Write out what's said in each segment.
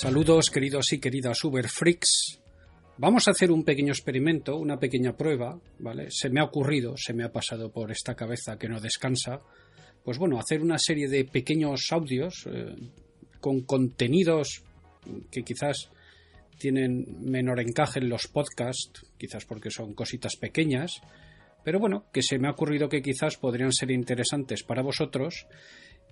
Saludos queridos y queridas Uber Freaks. Vamos a hacer un pequeño experimento, una pequeña prueba, ¿vale? Se me ha ocurrido, se me ha pasado por esta cabeza que no descansa. Pues bueno, hacer una serie de pequeños audios eh, con contenidos que quizás tienen menor encaje en los podcasts, quizás porque son cositas pequeñas, pero bueno, que se me ha ocurrido que quizás podrían ser interesantes para vosotros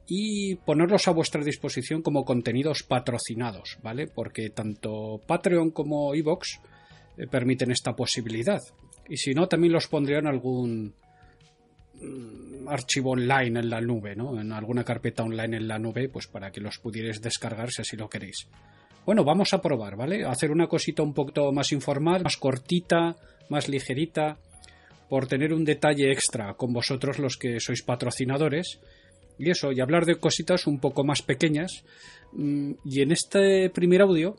y ponerlos a vuestra disposición como contenidos patrocinados, ¿vale? Porque tanto Patreon como Evox eh, permiten esta posibilidad. Y si no, también los pondría en algún mm, archivo online en la nube, ¿no? En alguna carpeta online en la nube, pues para que los pudierais descargar si así lo queréis. Bueno, vamos a probar, ¿vale? hacer una cosita un poquito más informal, más cortita, más ligerita, por tener un detalle extra con vosotros los que sois patrocinadores y eso, y hablar de cositas un poco más pequeñas. Mm, y en este primer audio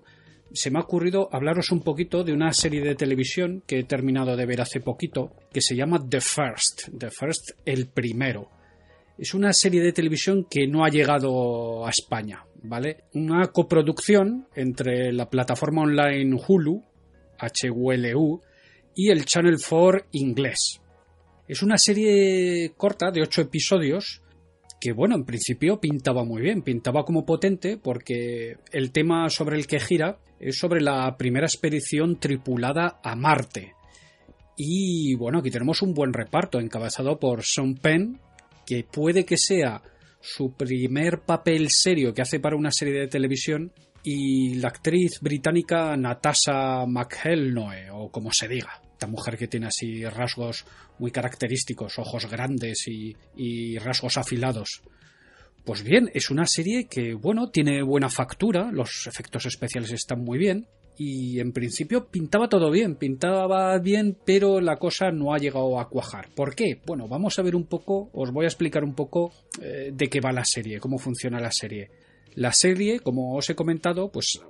se me ha ocurrido hablaros un poquito de una serie de televisión que he terminado de ver hace poquito, que se llama The First, The First el primero. Es una serie de televisión que no ha llegado a España, ¿vale? Una coproducción entre la plataforma online Hulu, HULU, y el Channel 4 inglés. Es una serie corta de 8 episodios que bueno, en principio pintaba muy bien, pintaba como potente porque el tema sobre el que gira es sobre la primera expedición tripulada a Marte. Y bueno, aquí tenemos un buen reparto encabezado por Sean Penn, que puede que sea su primer papel serio que hace para una serie de televisión, y la actriz británica Natasha McElnoe, o como se diga esta mujer que tiene así rasgos muy característicos, ojos grandes y, rasgos afilados. Pues bien, es una serie que, bueno, tiene buena factura, los efectos especiales están muy bien, y en principio pintaba todo bien, pintaba bien, pero la cosa no ha llegado a cuajar. ¿Por qué? Bueno, vamos a ver un poco, os voy a explicar un poco eh, de qué va la serie, cómo funciona la serie. La serie, como os he comentado, pues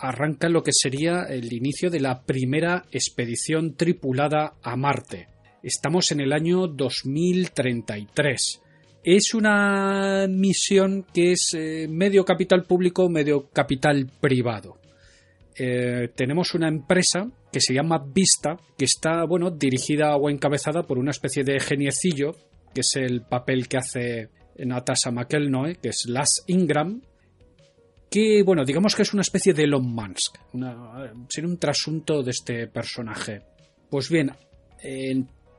arranca lo que sería el inicio de la primera expedición tripulada a Marte. Estamos en el año 2033. Es una misión que es eh, medio capital público, medio capital privado. Eh, tenemos una empresa que se llama Vista, que está bueno, dirigida o encabezada por una especie de geniecillo, que es el papel que hace Natasha McElnoe, que es Las Ingram, que, bueno, digamos que es una especie de Elon Musk, un trasunto de este personaje. Pues bien,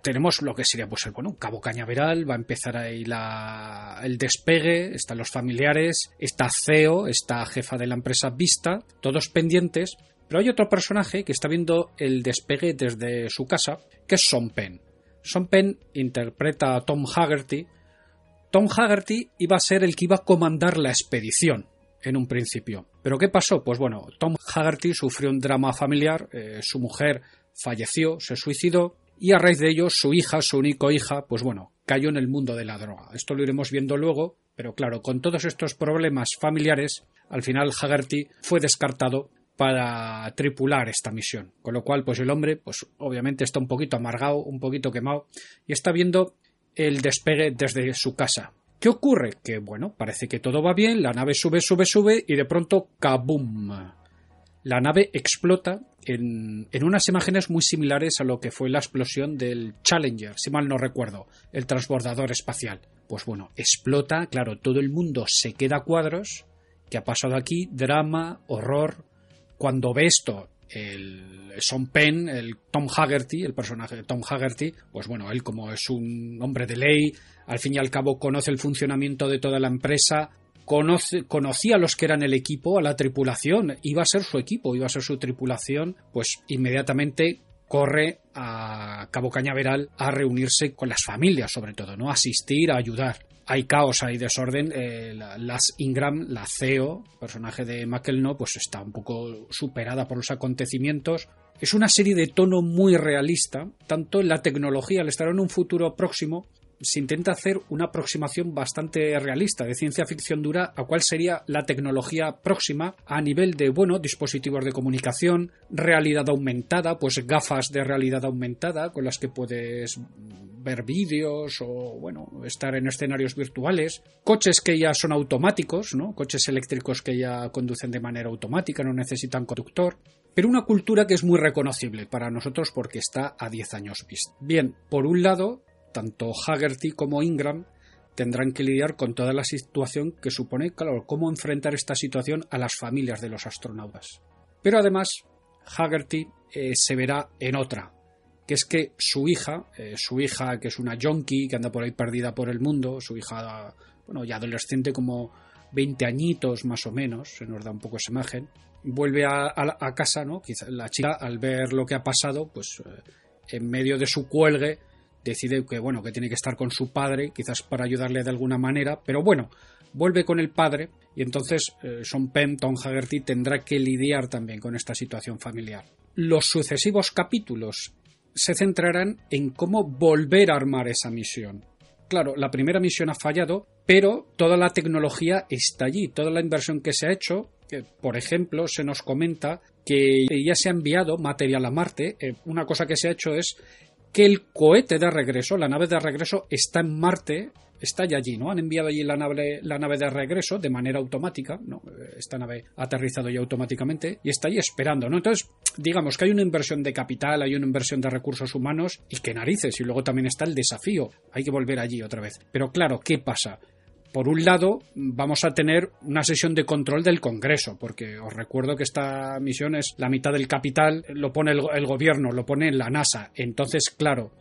tenemos lo que sería, pues, el, bueno, Cabo Cañaveral, va a empezar ahí la, el despegue, están los familiares, está CEO, está jefa de la empresa Vista, todos pendientes, pero hay otro personaje que está viendo el despegue desde su casa, que es Son Penn. Son Penn interpreta a Tom Haggerty. Tom Haggerty iba a ser el que iba a comandar la expedición en un principio. ¿Pero qué pasó? Pues bueno, Tom Haggerty sufrió un drama familiar, eh, su mujer falleció, se suicidó y a raíz de ello su hija, su único hija, pues bueno, cayó en el mundo de la droga. Esto lo iremos viendo luego, pero claro, con todos estos problemas familiares, al final Haggerty fue descartado para tripular esta misión. Con lo cual, pues el hombre, pues obviamente está un poquito amargado, un poquito quemado, y está viendo el despegue desde su casa. ¿Qué ocurre? Que bueno, parece que todo va bien, la nave sube, sube, sube y de pronto ¡kabum! La nave explota en, en, unas imágenes muy similares a lo que fue la explosión del Challenger, si mal no recuerdo, el transbordador espacial. Pues bueno, explota, claro, todo el mundo se queda a cuadros. ¿Qué ha pasado aquí? Drama, horror. Cuando ve esto el Sean Penn, el Tom Haggerty, el personaje de Tom Haggerty, pues bueno, él como es un hombre de ley, al fin y al cabo conoce el funcionamiento de toda la empresa, conoce, conocía a los que eran el equipo, a la tripulación, iba a ser su equipo, iba a ser su tripulación, pues inmediatamente corre a Cabo Cañaveral a reunirse con las familias, sobre todo, ¿no? asistir, a ayudar hay caos, hay desorden. Eh, las Ingram, la CEO, personaje de McElno, pues está un poco superada por los acontecimientos. Es una serie de tono muy realista, tanto en la tecnología, al estar en un futuro próximo, se intenta hacer una aproximación bastante realista de ciencia ficción dura a cuál sería la tecnología próxima a nivel de bueno dispositivos de comunicación realidad aumentada pues gafas de realidad aumentada con las que puedes ver vídeos o, bueno, estar en escenarios virtuales, coches que ya son automáticos, ¿no? Coches eléctricos que ya conducen de manera automática, no necesitan conductor, pero una cultura que es muy reconocible para nosotros porque está a 10 años vista. Bien, por un lado, tanto Haggerty como Ingram tendrán que lidiar con toda la situación que supone, claro, cómo enfrentar esta situación a las familias de los astronautas. Pero además, Haggerty eh, se verá en otra, que es que su hija, eh, su hija que es una junkie, que anda por ahí perdida por el mundo, su hija, bueno, ya adolescente como 20 añitos más o menos, se nos da un poco esa imagen, vuelve a, casa, ¿no? Quizá la chica al ver lo que ha pasado, pues eh, en medio de su cuelgue decide que bueno, que tiene que estar con su padre, quizás para ayudarle de alguna manera, pero bueno, vuelve con el padre y entonces eh, Son Penn, Tom Haggerty tendrá que lidiar también con esta situación familiar. Los sucesivos capítulos se centrarán en cómo volver a armar esa misión. Claro, la primera misión ha fallado, pero toda la tecnología está allí, toda la inversión que se ha hecho, por ejemplo, se nos comenta que ya se ha enviado material a Marte. Eh, una cosa que se ha hecho es que el cohete de regreso, la nave de regreso, está en Marte, está ya allí, ¿no? Han enviado allí la nave, la nave de regreso de manera automática, ¿no? Esta nave ha aterrizado ya automáticamente y está allí esperando, ¿no? Entonces, digamos que hay una inversión de capital, hay una inversión de recursos humanos y qué narices, y luego también está el desafío, hay que volver allí otra vez. Pero claro, ¿qué pasa? Por un lado, vamos a tener una sesión de control del Congreso, porque os recuerdo que esta misión es la mitad del capital, lo pone el, gobierno, lo pone la NASA. Entonces, claro,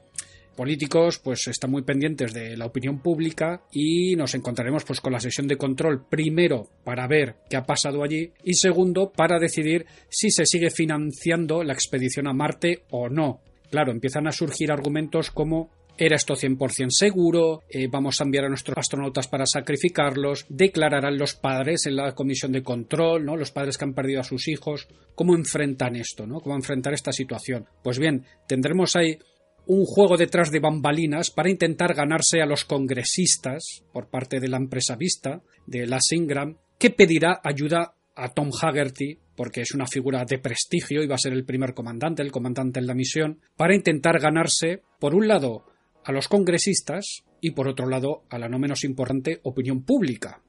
políticos pues están muy pendientes de la opinión pública y nos encontraremos pues con la sesión de control primero para ver qué ha pasado allí y segundo para decidir si se sigue financiando la expedición a Marte o no. Claro, empiezan a surgir argumentos como era esto 100% seguro, eh, vamos a enviar a nuestros astronautas para sacrificarlos, declararán los padres en la comisión de control, ¿no? Los padres que han perdido a sus hijos, ¿cómo enfrentan esto, ¿no? ¿Cómo enfrentar esta situación? Pues bien, tendremos ahí un juego detrás de bambalinas para intentar ganarse a los congresistas por parte de la empresa Vista, de la Ingram, que pedirá ayuda a Tom Haggerty, porque es una figura de prestigio y va a ser el primer comandante, el comandante en la misión, para intentar ganarse, por un lado, a los congresistas y, por otro lado, a la no menos importante opinión pública.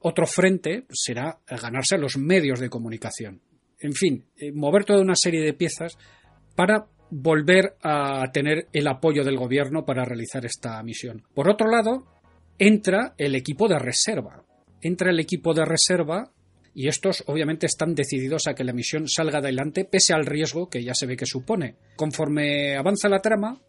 Otro frente será ganarse a los medios de comunicación. En fin, eh, mover toda una serie de piezas para volver a tener el apoyo del gobierno para realizar esta misión. Por otro lado, entra el equipo de reserva. Entra el equipo de reserva y estos obviamente están decididos a que la misión salga adelante pese al riesgo que ya se ve que supone. Conforme avanza la trama,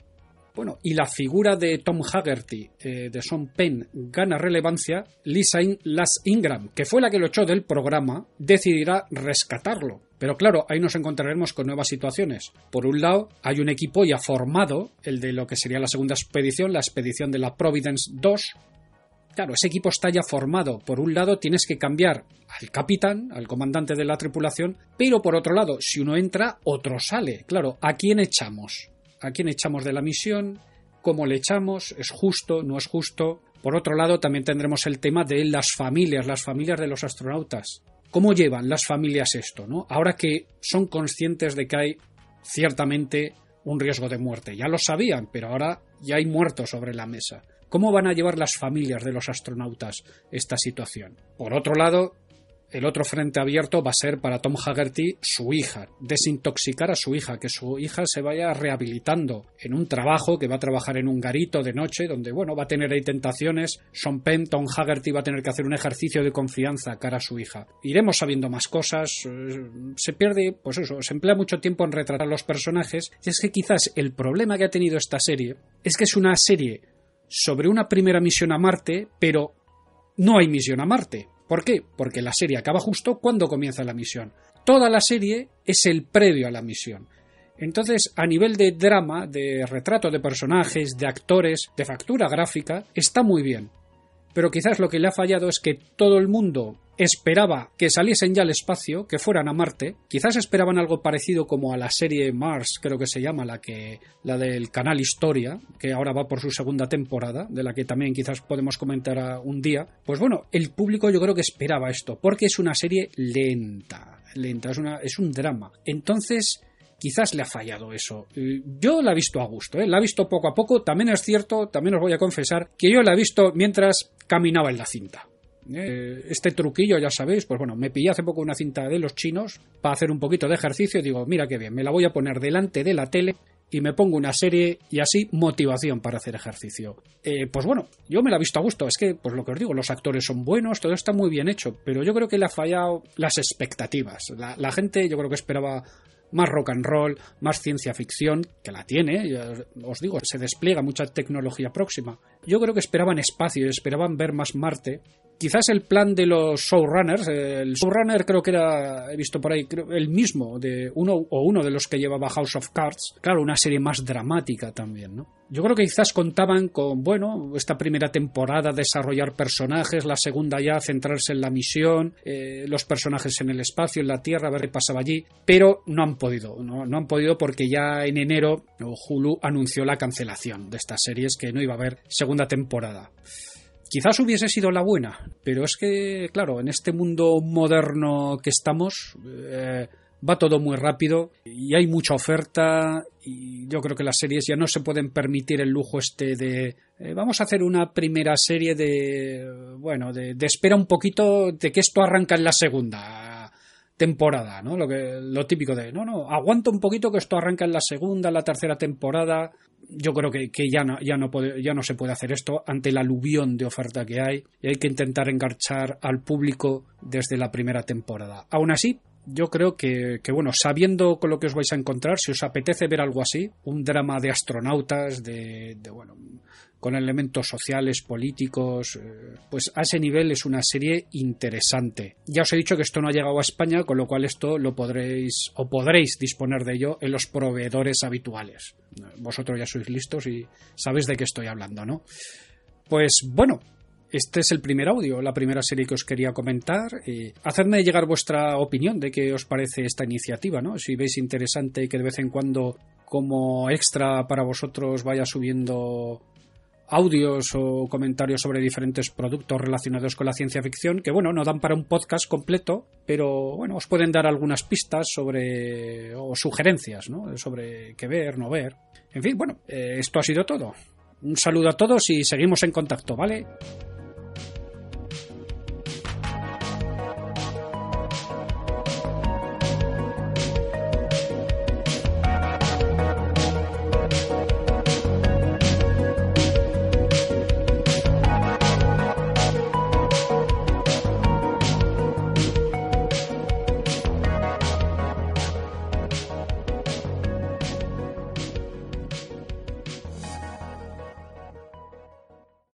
bueno, y la figura de Tom Haggerty, eh, de Sean Penn, gana relevancia, Lisa Las Ingram, que fue la que lo echó del programa, decidirá rescatarlo. Pero claro, ahí nos encontraremos con nuevas situaciones. Por un lado, hay un equipo ya formado, el de lo que sería la segunda expedición, la expedición de la Providence 2. Claro, ese equipo está ya formado. Por un lado, tienes que cambiar al capitán, al comandante de la tripulación, pero por otro lado, si uno entra, otro sale. Claro, ¿a quién echamos? A quién echamos de la misión, cómo le echamos, es justo, no es justo. Por otro lado, también tendremos el tema de las familias, las familias de los astronautas. ¿Cómo llevan las familias esto, no? Ahora que son conscientes de que hay ciertamente un riesgo de muerte. Ya lo sabían, pero ahora ya hay muertos sobre la mesa. ¿Cómo van a llevar las familias de los astronautas esta situación? Por otro lado, el otro frente abierto va a ser para Tom Haggerty su hija, desintoxicar a su hija, que su hija se vaya rehabilitando en un trabajo, que va a trabajar en un garito de noche, donde bueno, va a tener ahí tentaciones, Sean Penn, Tom Haggerty va a tener que hacer un ejercicio de confianza cara a su hija. Iremos sabiendo más cosas, eh, se pierde, pues eso, se emplea mucho tiempo en retratar los personajes, y es que quizás el problema que ha tenido esta serie es que es una serie sobre una primera misión a Marte, pero no hay misión a Marte. ¿Por qué? Porque la serie acaba justo cuando comienza la misión. Toda la serie es el previo a la misión. Entonces, a nivel de drama, de retrato de personajes, de actores, de factura gráfica, está muy bien pero quizás lo que le ha fallado es que todo el mundo esperaba que saliesen ya al espacio, que fueran a Marte, quizás esperaban algo parecido como a la serie Mars, creo que se llama, la que la del canal Historia, que ahora va por su segunda temporada, de la que también quizás podemos comentar un día. Pues bueno, el público yo creo que esperaba esto, porque es una serie lenta, lenta, es una es un drama. Entonces, quizás le ha fallado eso. Yo la he visto a gusto, ¿eh? la he visto poco a poco. También es cierto, también os voy a confesar, que yo la he visto mientras caminaba en la cinta. ¿Eh? Este truquillo, ya sabéis, pues bueno, me pillé hace poco una cinta de los chinos para hacer un poquito de ejercicio digo, mira qué bien, me la voy a poner delante de la tele y me pongo una serie y así motivación para hacer ejercicio. Eh, pues bueno, yo me la he visto a gusto, es que, pues lo que os digo, los actores son buenos, todo está muy bien hecho, pero yo creo que le ha fallado las expectativas. La, gente yo creo que esperaba más rock and roll, más ciencia ficción, que la tiene, os digo, se despliega mucha tecnología próxima. Yo creo que esperaban espacio, esperaban ver más Marte, quizás el plan de los showrunners, el showrunner creo que era, he visto por ahí, el mismo, de uno o uno de los que llevaba House of Cards, claro, una serie más dramática también, ¿no? Yo creo que quizás contaban con, bueno, esta primera temporada desarrollar personajes, la segunda ya centrarse en la misión, eh, los personajes en el espacio, en la Tierra, a ver qué pasaba allí, pero no han podido, no, no han podido porque ya en enero Hulu anunció la cancelación de estas series que no iba a haber segunda temporada. Quizás hubiese sido la buena, pero es que, claro, en este mundo moderno que estamos, eh, va todo muy rápido y hay mucha oferta y yo creo que las series ya no se pueden permitir el lujo este de eh, vamos a hacer una primera serie de bueno de, de, espera un poquito de que esto arranca en la segunda temporada no lo que lo típico de no no aguanta un poquito que esto arranca en la segunda en la tercera temporada yo creo que, ya, no, ya, no ya no se puede hacer esto ante la aluvión de oferta que hay y hay que intentar enganchar al público desde la primera temporada. Aún así, yo creo que, bueno, sabiendo con lo que os vais a encontrar, si os apetece ver algo así, un drama de astronautas, de, de bueno, con elementos sociales, políticos, eh, pues a ese nivel es una serie interesante. Ya os he dicho que esto no ha llegado a España, con lo cual esto lo podréis o podréis disponer de ello en los proveedores habituales. Vosotros ya sois listos y sabéis de qué estoy hablando, ¿no? Pues bueno, este es el primer audio, la primera serie que os quería comentar. Y hacedme llegar vuestra opinión de qué os parece esta iniciativa, ¿no? Si veis interesante que de vez en cuando como extra para vosotros vaya subiendo audios o comentarios sobre diferentes productos relacionados con la ciencia ficción que bueno no dan para un podcast completo pero bueno os pueden dar algunas pistas sobre o sugerencias ¿no? sobre qué ver no ver. En fin bueno eh, esto ha sido todo. Un saludo a todos y seguimos en contacto vale